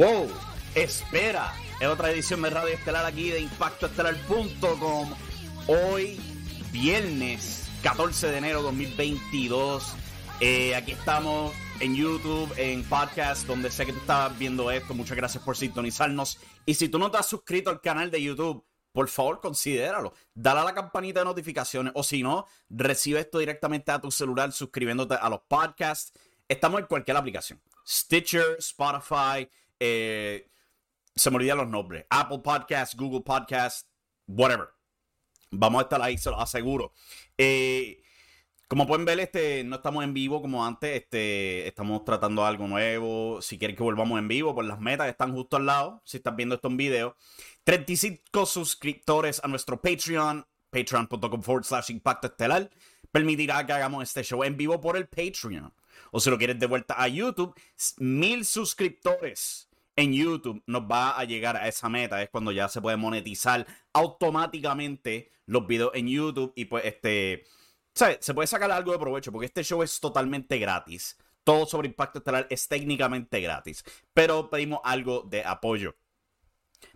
Wow, espera. Es otra edición de Radio Estelar aquí de ImpactoEstelar.com. Hoy, viernes 14 de enero 2022. Eh, aquí estamos en YouTube, en podcast, donde sé que tú estás viendo esto. Muchas gracias por sintonizarnos. Y si tú no te has suscrito al canal de YouTube, por favor, considéralo. Dale a la campanita de notificaciones. O si no, recibe esto directamente a tu celular suscribiéndote a los podcasts. Estamos en cualquier aplicación. Stitcher, Spotify, eh, se me olvidan los nombres. Apple Podcast, Google Podcast, whatever. Vamos a estar ahí, se lo aseguro. Eh, como pueden ver, este, no estamos en vivo como antes. Este, estamos tratando algo nuevo. Si quieren que volvamos en vivo, pues las metas están justo al lado. Si están viendo esto en video. 35 suscriptores a nuestro Patreon. Patreon.com forward slash impacto estelar. Permitirá que hagamos este show en vivo por el Patreon. O si lo quieres de vuelta a YouTube, mil suscriptores en YouTube nos va a llegar a esa meta. Es cuando ya se puede monetizar automáticamente los videos en YouTube y pues este... Se puede sacar algo de provecho porque este show es totalmente gratis. Todo sobre Impacto Estelar es técnicamente gratis. Pero pedimos algo de apoyo.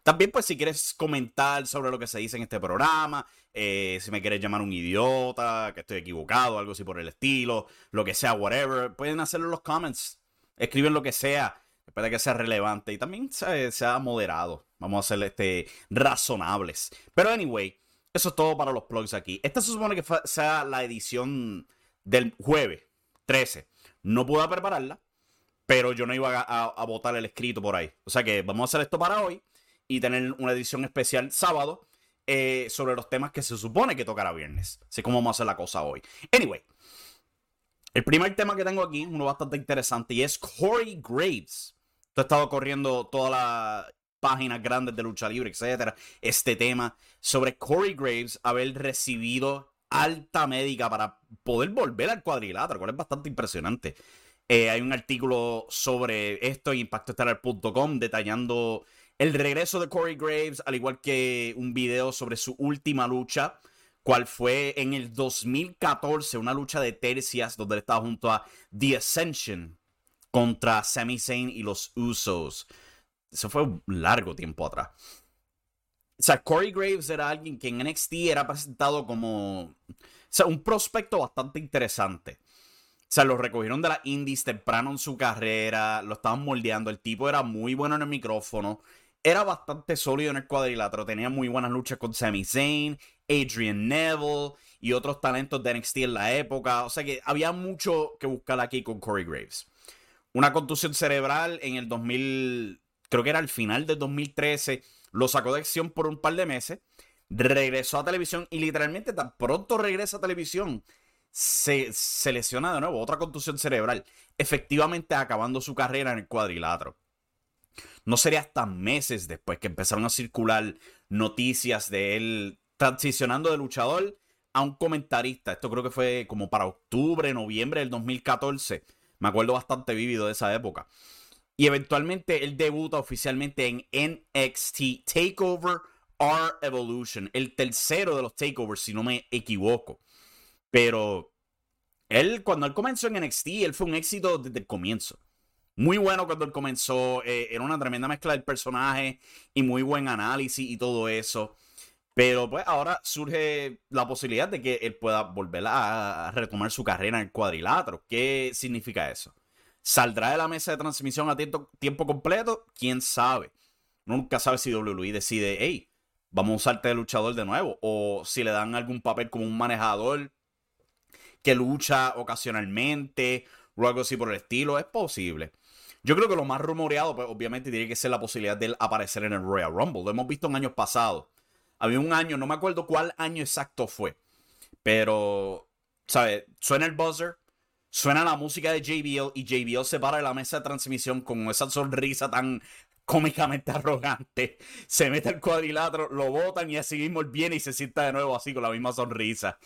También, pues, si quieres comentar sobre lo que se dice en este programa, eh, si me quieres llamar un idiota, que estoy equivocado, algo así por el estilo, lo que sea, whatever, pueden hacerlo en los comments. Escriben lo que sea. Espera que sea relevante y también sea, moderado. Vamos a ser este, razonables. Pero anyway, eso es todo para los plugs aquí. Esta se supone que sea la edición del jueves 13. No pude prepararla, pero yo no iba a, a, botar el escrito por ahí. O sea que vamos a hacer esto para hoy y tener una edición especial sábado eh, sobre los temas que se supone que tocará viernes. Así como vamos a hacer la cosa hoy. Anyway, el primer tema que tengo aquí, uno bastante interesante, y es Corey Graves. Tú estado corriendo todas las páginas grandes de lucha libre, etcétera. Este tema sobre Corey Graves haber recibido alta médica para poder volver al cuadrilátero, cual es bastante impresionante. Eh, hay un artículo sobre esto en impactoestelar.com detallando el regreso de Corey Graves, al igual que un video sobre su última lucha, cual fue en el 2014, una lucha de tercias donde él estaba junto a The Ascension contra Sami Zayn y los Usos. Eso fue un largo tiempo atrás. O sea, Corey Graves era alguien que en NXT era presentado como un prospecto bastante interesante. O sea, lo recogieron de la indies temprano en su carrera, lo estaban moldeando. El tipo era muy bueno en el micrófono. era bastante sólido en el cuadrilátero. Tenía muy buenas luchas con Sami Zayn, Adrian Neville y otros talentos de NXT en la época. O sea que había mucho que buscar aquí con Corey Graves. Una contusión cerebral en el 2000, creo que era al final del 2013. Lo sacó de acción por un par de meses. Regresó a televisión y literalmente tan pronto regresa a televisión se, se lesiona de nuevo. Otra contusión cerebral. Efectivamente acabando su carrera en el cuadrilátero. No sería hasta meses después que empezaron a circular noticias de él transicionando de luchador a un comentarista. Esto creo que fue como para octubre, noviembre del 2014. Me acuerdo bastante vívido de esa época. Y eventualmente él debuta oficialmente en NXT Takeover R Evolution, el tercero de los takeovers, si no me equivoco. Pero él, cuando él comenzó en NXT, él fue un éxito desde el comienzo muy bueno cuando él comenzó. Eh, era una tremenda mezcla del personaje y muy buen análisis y todo eso. Pero pues ahora surge la posibilidad de que él pueda volver a, retomar su carrera en el cuadrilátero. ¿Qué significa eso? ¿Saldrá de la mesa de transmisión a tiempo, completo? ¿Quién sabe? Nunca sabe si WWE decide, hey, vamos a usarte de luchador de nuevo. O si le dan algún papel como un manejador que lucha ocasionalmente o algo así por el estilo. Es posible. Yo creo que lo más rumoreado, pues obviamente tiene que ser la posibilidad de él aparecer en el Royal Rumble. Lo hemos visto en años pasados. Había un año, no me acuerdo cuál año exacto fue. Pero, ¿sabes? Suena el buzzer, suena la música de JBL y JBL se para de la mesa de transmisión con esa sonrisa tan cómicamente arrogante. Se mete al cuadrilátero, lo botan y así mismo él viene y se sienta de nuevo así con la misma sonrisa.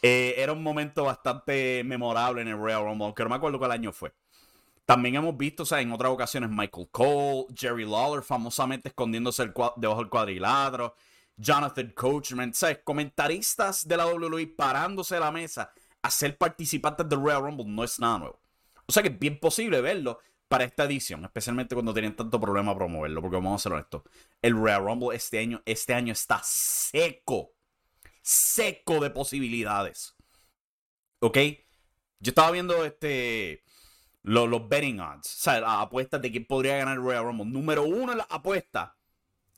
Eh, era un momento bastante memorable en el Royal Rumble, aunque no me acuerdo cuál año fue. También hemos visto, o sea, en otras ocasiones Michael Cole, Jerry Lawler famosamente escondiéndose debajo del cuadrilátero, Jonathan Coachman, ¿sabes? Comentaristas de la WWE parándose de la mesa a ser participantes del Royal Rumble no es nada nuevo. O sea que es bien posible verlo para esta edición, especialmente cuando tenían tanto problema a promoverlo, porque vamos a ser honestos, el Royal Rumble este año, este año está seco, seco de posibilidades. ¿Ok? Yo estaba viendo este los, betting odds, o sea, las apuestas de quién podría ganar el Royal Rumble. Número uno en la apuesta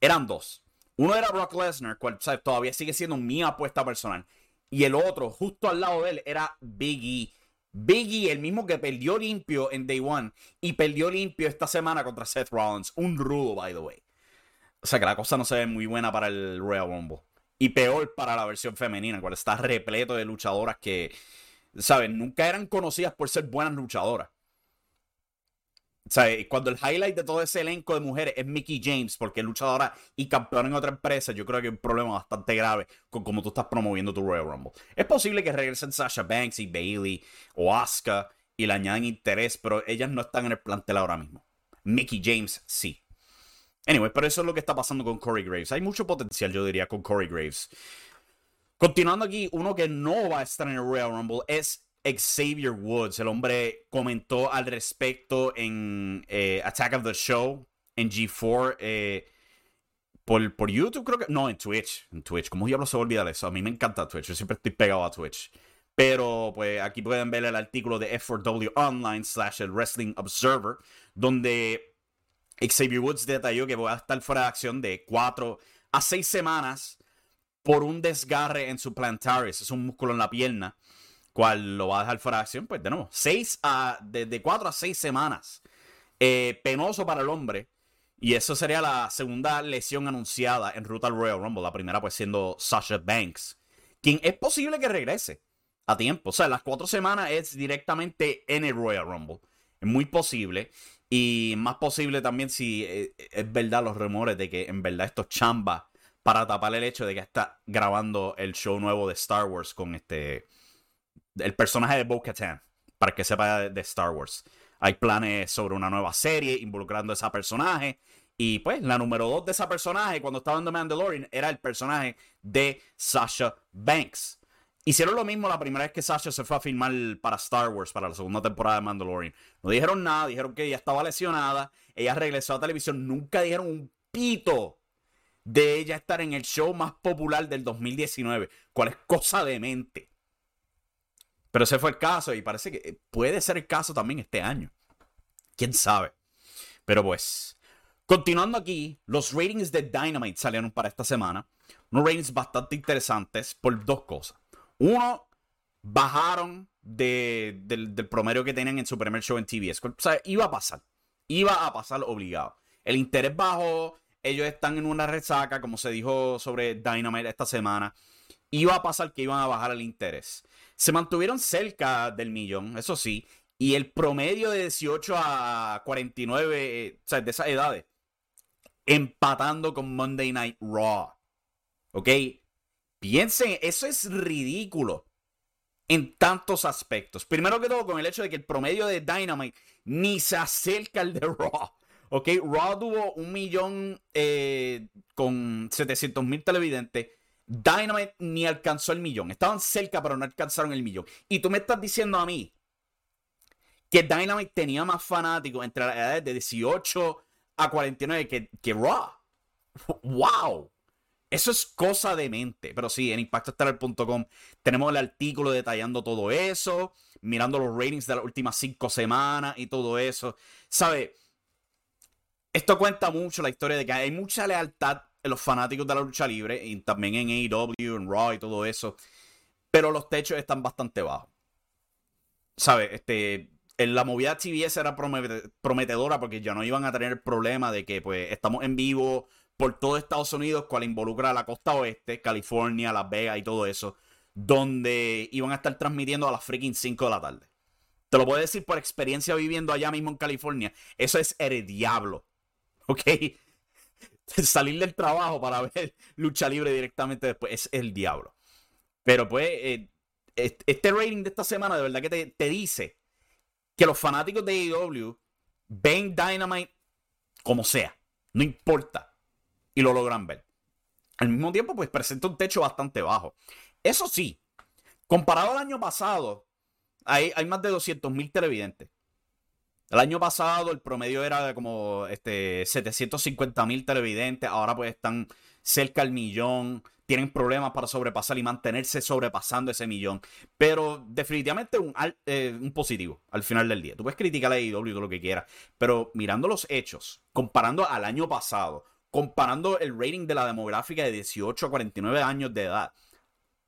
eran dos. Uno era Brock Lesnar, cual todavía sigue siendo mi apuesta personal. Y el otro, justo al lado de él, era Biggie. Biggie, el mismo que perdió limpio en Day One y perdió limpio esta semana contra Seth Rollins. Un rudo, by the way. O sea que la cosa no se ve muy buena para el Royal Rumble. Y peor para la versión femenina, cual está repleto de luchadoras que, ¿saben? Nunca eran conocidas por ser buenas luchadoras. O sea, cuando el highlight de todo ese elenco de mujeres es Mickey James, porque es luchadora y campeón en otra empresa, yo creo que hay un problema bastante grave con cómo tú estás promoviendo tu Royal Rumble. Es posible que regresen Sasha Banks y Bailey o Asuka y le añadan interés, pero ellas no están en el plantel ahora mismo. Mickey James sí. Anyway, pero eso es lo que está pasando con Corey Graves. Hay mucho potencial, yo diría, con Corey Graves. Continuando aquí, uno que no va a estar en el Royal Rumble es Xavier Woods. El hombre comentó al respecto en eh, Attack of the Show, en G4, eh, por, por, YouTube creo que... No, en Twitch. En Twitch. ¿Cómo diablos se olvida de eso? A mí me encanta Twitch. Yo siempre estoy pegado a Twitch. Pero pues aquí pueden ver el artículo de F4W Online slash el Wrestling Observer, donde Xavier Woods detalló que va a estar fuera de acción de 4 a 6 semanas por un desgarre en su plantaris. Es un músculo en la pierna cual lo va a dejar fuera de acción, pues de nuevo, seis a, de, cuatro a seis semanas. Eh, penoso para el hombre. Y eso sería la segunda lesión anunciada en ruta al Royal Rumble. La primera, pues, siendo Sasha Banks. Quien es posible que regrese a tiempo. O sea, las cuatro semanas es directamente en el Royal Rumble. Es muy posible. Y más posible también si eh, es verdad los rumores de que en verdad esto es chamba para tapar el hecho de que está grabando el show nuevo de Star Wars con este el personaje de Bo-Katan, para que sepa de, Star Wars. Hay planes sobre una nueva serie involucrando a ese personaje. Y pues la número dos de ese personaje, cuando estaba en The Mandalorian, era el personaje de Sasha Banks. Hicieron lo mismo la primera vez que Sasha se fue a filmar para Star Wars, para la segunda temporada de Mandalorian. No dijeron nada, dijeron que ella estaba lesionada, ella regresó a televisión, nunca dijeron un pito de ella estar en el show más popular del 2019, cual es cosa de mente. Pero ese fue el caso y parece que puede ser el caso también este año. ¿Quién sabe? Pero pues, Continuando aquí, los ratings de Dynamite salieron para esta semana. Unos ratings bastante interesantes por dos cosas. Uno, bajaron del, del, promedio que tenían en su primer show en TBS. O sea, iba a pasar. Iba a pasar obligado. El interés bajó. Ellos están en una resaca, como se dijo sobre Dynamite esta semana. Iba a pasar que iban a bajar el interés. Se mantuvieron cerca del millón, eso sí. Y el promedio de 18 a 49, eh, o sea, de esas edades, empatando con Monday Night Raw. ¿Ok? Piensen, eso es ridículo en tantos aspectos. Primero que todo, con el hecho de que el promedio de Dynamite ni se acerca al de Raw. ¿Ok? Raw tuvo un millón eh, con 700 mil televidentes. Dynamite ni alcanzó el millón. Estaban cerca, pero no alcanzaron el millón. Y tú me estás diciendo a mí que Dynamite tenía más fanáticos entre las edades de 18 a 49 que, que Raw. ¡Wow! Eso es cosa de mente. Pero sí, en impactoestelar.com tenemos el artículo detallando todo eso, mirando los ratings de las últimas cinco semanas y todo eso. ¿Sabe? Esto cuenta mucho la historia de que hay mucha lealtad los fanáticos de la lucha libre y también en AEW, en Raw y todo eso. Pero los techos están bastante bajos. ¿Sabe? Este, en la movida TBS era prometedora porque ya no iban a tener el problema de que pues estamos en vivo por todo Estados Unidos, cual involucra a la costa oeste, California, Las Vegas y todo eso, donde iban a estar transmitiendo a las freaking 5 de la tarde. Te lo puedo decir por experiencia viviendo allá mismo en California. Eso es el diablo. ¿Ok? Salir del trabajo para ver lucha libre directamente después es el diablo. Pero pues, eh, este rating de esta semana de verdad que te, dice que los fanáticos de AEW ven Dynamite como sea, no importa, y lo logran ver. Al mismo tiempo, pues presenta un techo bastante bajo. Eso sí, comparado al año pasado, hay, hay más de 200 mil televidentes. El año pasado el promedio era de como este, 750 mil televidentes, ahora pues están cerca al millón tienen problemas para sobrepasar y mantenerse sobrepasando ese millón. Pero definitivamente un, eh, positivo al final del día. Tú puedes criticar a AEW todo lo que quieras, pero mirando los hechos, comparando al año pasado, comparando el rating de la demográfica de 18 a 49 años de edad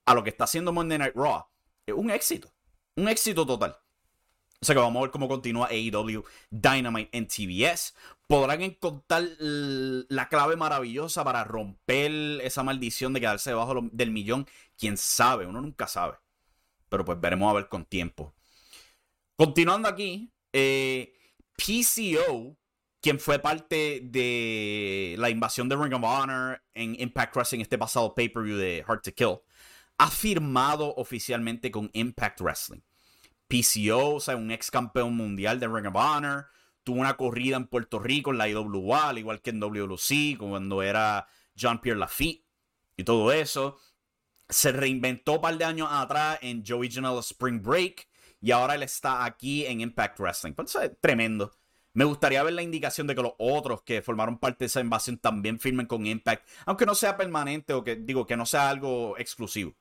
a lo que está haciendo Monday Night Raw, es un éxito. Un éxito total. O sea que vamos a ver cómo continúa AEW Dynamite en TBS. Podrán encontrar la clave maravillosa para romper esa maldición de quedarse debajo del millón. Quién sabe, uno nunca sabe. Pero pues veremos a ver con tiempo. Continuando aquí, eh, PCO, quien fue parte de la invasión de Ring of Honor en Impact Wrestling este pasado pay-per-view de Hard to Kill, ha firmado oficialmente con Impact Wrestling. PCO, o sea, un ex campeón mundial de Ring of Honor. Tuvo una corrida en Puerto Rico en la IWA, al igual que en WLC, cuando era Jean-Pierre Lafitte y todo eso. Se reinventó un par de años atrás en Joey Janela Spring Break y ahora él está aquí en Impact Wrestling. Pues, eso es tremendo. Me gustaría ver la indicación de que los otros que formaron parte de esa invasión también firmen con Impact, aunque no sea permanente o que digo que no sea algo exclusivo.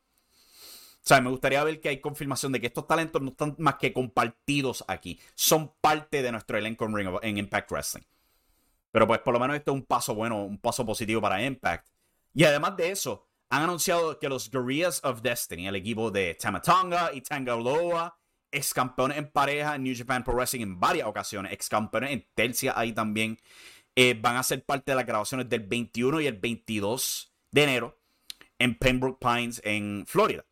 O me gustaría ver que hay confirmación de que estos talentos no están más que compartidos aquí. Son parte de nuestro elenco en, Impact Wrestling. Pero pues por lo menos esto es un paso bueno, un paso positivo para Impact. Y además de eso, han anunciado que los Guerrillas of Destiny, el equipo de Tamatonga y Tangaloa, ex campeones en pareja en New Japan Pro Wrestling en varias ocasiones, ex campeones en Tercia ahí también, eh, van a ser parte de las grabaciones del 21 y el 22 de enero en Pembroke Pines en Florida.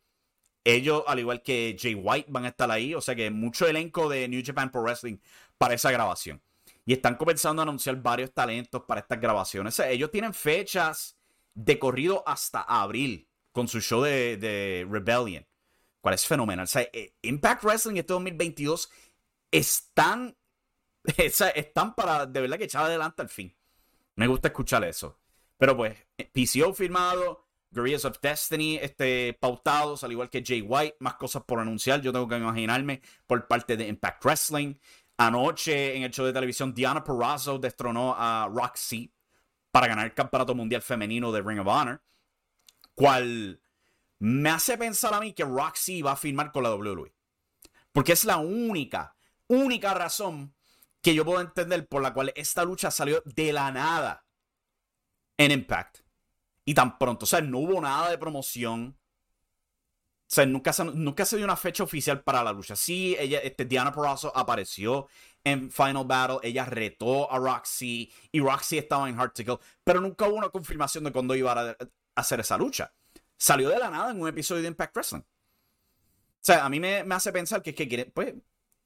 Ellos, al igual que Jay White, van a estar ahí. O sea que mucho elenco de New Japan Pro Wrestling para esa grabación. Y están comenzando a anunciar varios talentos para estas grabaciones. O sea, ellos tienen fechas de corrido hasta abril con su show de, Rebellion. Cual es fenomenal. O sea, eh, Impact Wrestling este 2022 están, están para de verdad que echar adelante al fin. Me gusta escuchar eso. Pero pues, PCO firmado, Guerrillas of Destiny este, pautados, al igual que Jay White, más cosas por anunciar, yo tengo que imaginarme, por parte de Impact Wrestling. Anoche en el show de televisión, Diana Perazzo destronó a Roxy para ganar el campeonato mundial femenino de Ring of Honor, cual me hace pensar a mí que Roxy va a firmar con la WWE. Porque es la única, única razón que yo puedo entender por la cual esta lucha salió de la nada en Impact. Y tan pronto, o sea, no hubo nada de promoción. O sea, nunca se, nunca se dio una fecha oficial para la lucha. Sí, ella, este, Diana Perazzo apareció en Final Battle, ella retó a Roxy y Roxy estaba en Hard pero nunca hubo una confirmación de cuándo iba a, hacer esa lucha. Salió de la nada en un episodio de Impact Wrestling. O sea, a mí me, me hace pensar que es que pues,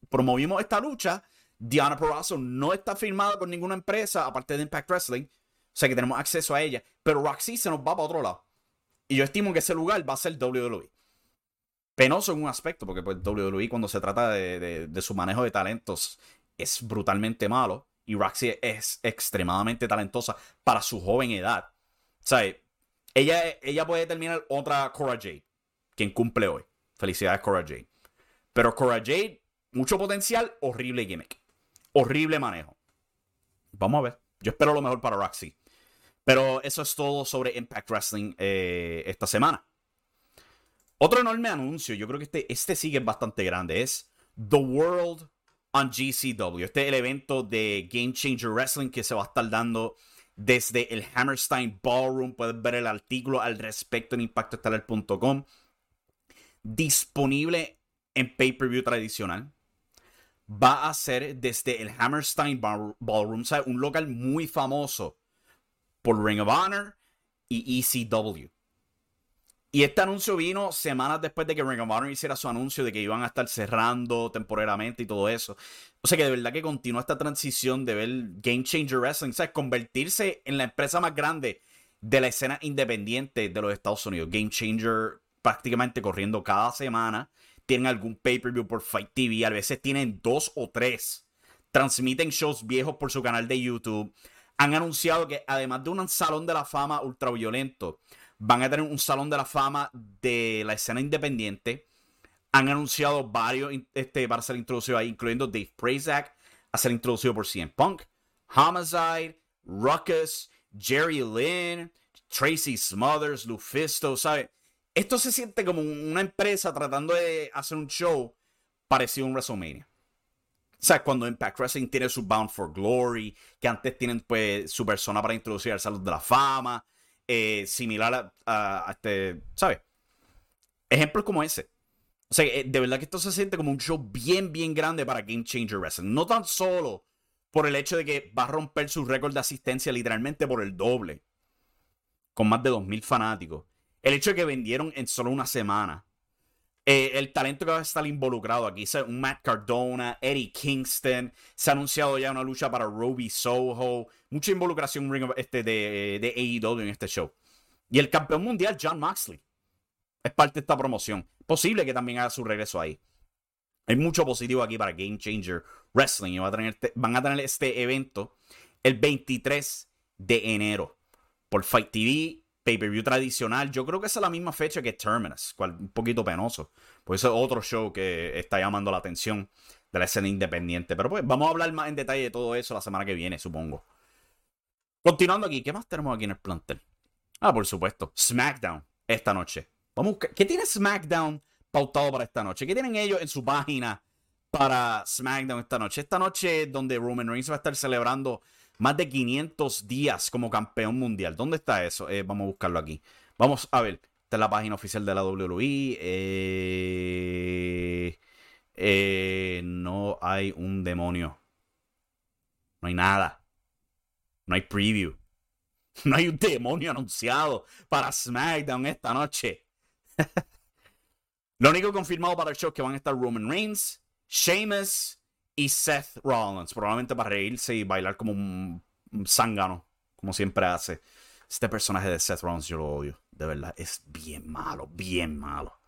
promovimos esta lucha. Diana Perazzo no está firmada con ninguna empresa aparte de Impact Wrestling. O sea que tenemos acceso a ella. Pero Roxy se nos va para otro lado. Y yo estimo que ese lugar va a ser WWE. Penoso en un aspecto, porque pues WWE cuando se trata de, su manejo de talentos es brutalmente malo. Y Roxy es extremadamente talentosa para su joven edad. O sea, ella, ella puede terminar otra Cora Jade, quien cumple hoy. Felicidades, Cora Jade. Pero Cora Jade, mucho potencial, horrible gimmick. Horrible manejo. Vamos a ver. Yo espero lo mejor para Roxy. Pero eso es todo sobre Impact Wrestling eh, esta semana. Otro enorme anuncio, yo creo que este, este sigue bastante grande, es The World on GCW. Este es el evento de Game Changer Wrestling que se va a estar dando desde el Hammerstein Ballroom. Puedes ver el artículo al respecto en impactoestelar.com. Disponible en pay-per-view tradicional. Va a ser desde el Hammerstein Ballroom, un local muy famoso por Ring of Honor y ECW. Y este anuncio vino semanas después de que Ring of Honor hiciera su anuncio de que iban a estar cerrando temporalmente y todo eso. O sea que de verdad que continúa esta transición de ver Game Changer Wrestling, sea, convertirse en la empresa más grande de la escena independiente de los Estados Unidos. Game Changer prácticamente corriendo cada semana. Tienen algún pay-per-view por Fight TV, a veces tienen dos o tres. Transmiten shows viejos por su canal de YouTube han anunciado que además de un salón de la fama ultraviolento, van a tener un salón de la fama de la escena independiente. Han anunciado varios este, para ser introducidos ahí, incluyendo Dave Prazak, a ser introducido por CM Punk, Homicide, Ruckus, Jerry Lynn, Tracy Smothers, Lufisto, ¿sabes? Esto se siente como una empresa tratando de hacer un show parecido a un WrestleMania. O sea, cuando Impact Wrestling tiene su Bound for Glory, que antes tienen pues su persona para introducir al Salón de la Fama, eh, similar a, este, ¿sabes? Ejemplos como ese. O sea, eh, de verdad que esto se siente como un show bien, bien grande para Game Changer Wrestling. No tan solo por el hecho de que va a romper su récord de asistencia literalmente por el doble. Con más de 2.000 fanáticos. El hecho de que vendieron en solo una semana eh, el talento que va a estar involucrado aquí. Un Matt Cardona, Eddie Kingston. Se ha anunciado ya una lucha para Roby Soho. Mucha involucración este, de, de AEW en este show. Y el campeón mundial, John Moxley. Es parte de esta promoción. Posible que también haga su regreso ahí. Hay mucho positivo aquí para Game Changer Wrestling. Y a tener este, van a tener este evento el 23 de enero por Fight TV pay-per-view tradicional. Yo creo que es la misma fecha que Terminus, cual, un poquito penoso. Pues es otro show que está llamando la atención de la escena independiente. Pero pues vamos a hablar más en detalle de todo eso la semana que viene, supongo. Continuando aquí, ¿qué más tenemos aquí en el plantel? Ah, por supuesto, SmackDown esta noche. Vamos ¿Qué tiene SmackDown pautado para esta noche? ¿Qué tienen ellos en su página para SmackDown esta noche? Esta noche donde Roman Reigns va a estar celebrando más de 500 días como campeón mundial. ¿Dónde está eso? Eh, vamos a buscarlo aquí. Vamos a ver. Esta es la página oficial de la WWE. Eh, eh, no hay un demonio. No hay nada. No hay preview. No hay un demonio anunciado para SmackDown esta noche. Lo único confirmado para el show es que van a estar Roman Reigns, Sheamus, y Seth Rollins, probablemente para reírse y bailar como un, zángano, como siempre hace. Este personaje de Seth Rollins yo lo odio, de verdad, es bien malo, bien malo.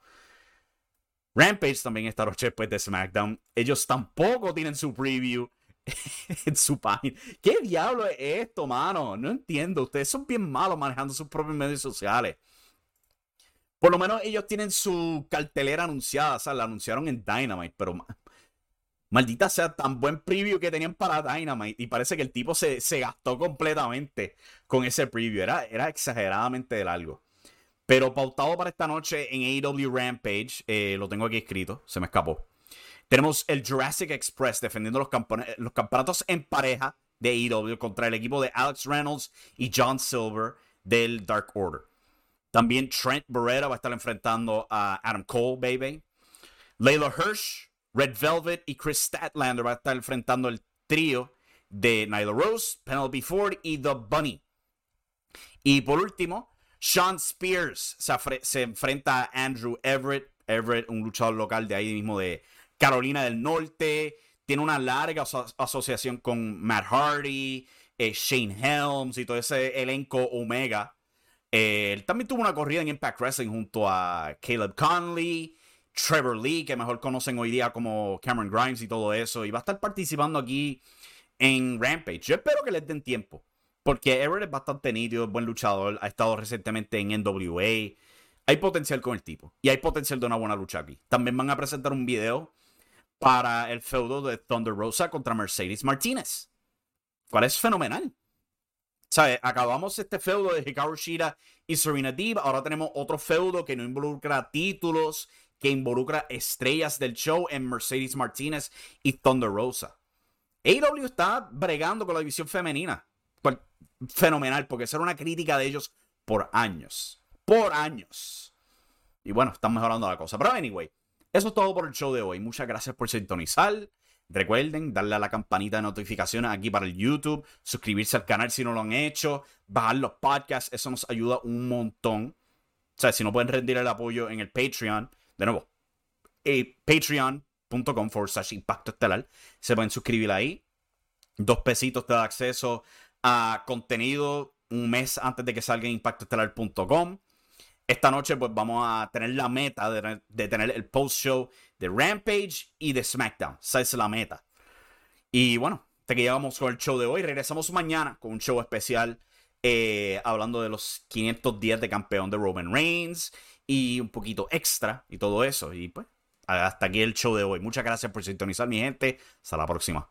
Rampage también esta noche después de SmackDown. Ellos tampoco tienen su preview en su página. ¿Qué diablo es esto, mano? No entiendo. Ustedes son bien malos manejando sus propios medios sociales. Por lo menos ellos tienen su cartelera anunciada. O sea, la anunciaron en Dynamite, pero Maldita sea, tan buen preview que tenían para Dynamite. Y parece que el tipo se, gastó completamente con ese preview. Era, era exageradamente largo. Pero pautado para esta noche en AEW Rampage, eh, lo tengo aquí escrito, se me escapó. Tenemos el Jurassic Express defendiendo los, los campeonatos en pareja de AEW contra el equipo de Alex Reynolds y John Silver del Dark Order. También Trent Beretta va a estar enfrentando a Adam Cole, baby. Layla Hirsch, Red Velvet y Chris Statlander va a estar enfrentando el trío de Nyla Rose, Penelope Ford y The Bunny. Y por último, Sean Spears se, enfrenta a Andrew Everett. Everett, un luchador local de ahí mismo de Carolina del Norte. Tiene una larga asociación con Matt Hardy, eh, Shane Helms y todo ese elenco Omega. Eh, él también tuvo una corrida en Impact Wrestling junto a Caleb Conley, Trevor Lee, que mejor conocen hoy día como Cameron Grimes y todo eso. Y va a estar participando aquí en Rampage. Yo espero que les den tiempo. Porque Everett es bastante nítido, buen luchador. Ha estado recientemente en NWA. Hay potencial con el tipo. Y hay potencial de una buena lucha aquí. También van a presentar un video para el feudo de Thunder Rosa contra Mercedes Martinez. ¿Cuál es fenomenal? Acabamos este feudo de Hikaru Shida y Serena Deeb. Ahora tenemos otro feudo que no involucra títulos, que involucra estrellas del show en Mercedes Martinez y Thunder Rosa. AEW está bregando con la división femenina. Pues, fenomenal, porque esa era una crítica de ellos por años. Por años. Y bueno, están mejorando la cosa. Pero anyway, eso es todo por el show de hoy. Muchas gracias por sintonizar. Recuerden darle a la campanita de notificaciones aquí para el YouTube, suscribirse al canal si no lo han hecho, bajar los podcasts, eso nos ayuda un montón. O sea, si no pueden rendir el apoyo en el Patreon, de nuevo, eh, patreon.com forward slash impacto estelar, se pueden suscribir ahí. Dos pesitos te da acceso a contenido un mes antes de que salga en impactoestelar.com. Esta noche pues vamos a tener la meta de, tener el post show de Rampage y de SmackDown. Esa es la meta. Y bueno, hasta que llegamos con el show de hoy. Regresamos mañana con un show especial eh, hablando de los 500 días de campeón de Roman Reigns y un poquito extra y todo eso. Y pues hasta aquí el show de hoy. Muchas gracias por sintonizar mi gente. Hasta la próxima.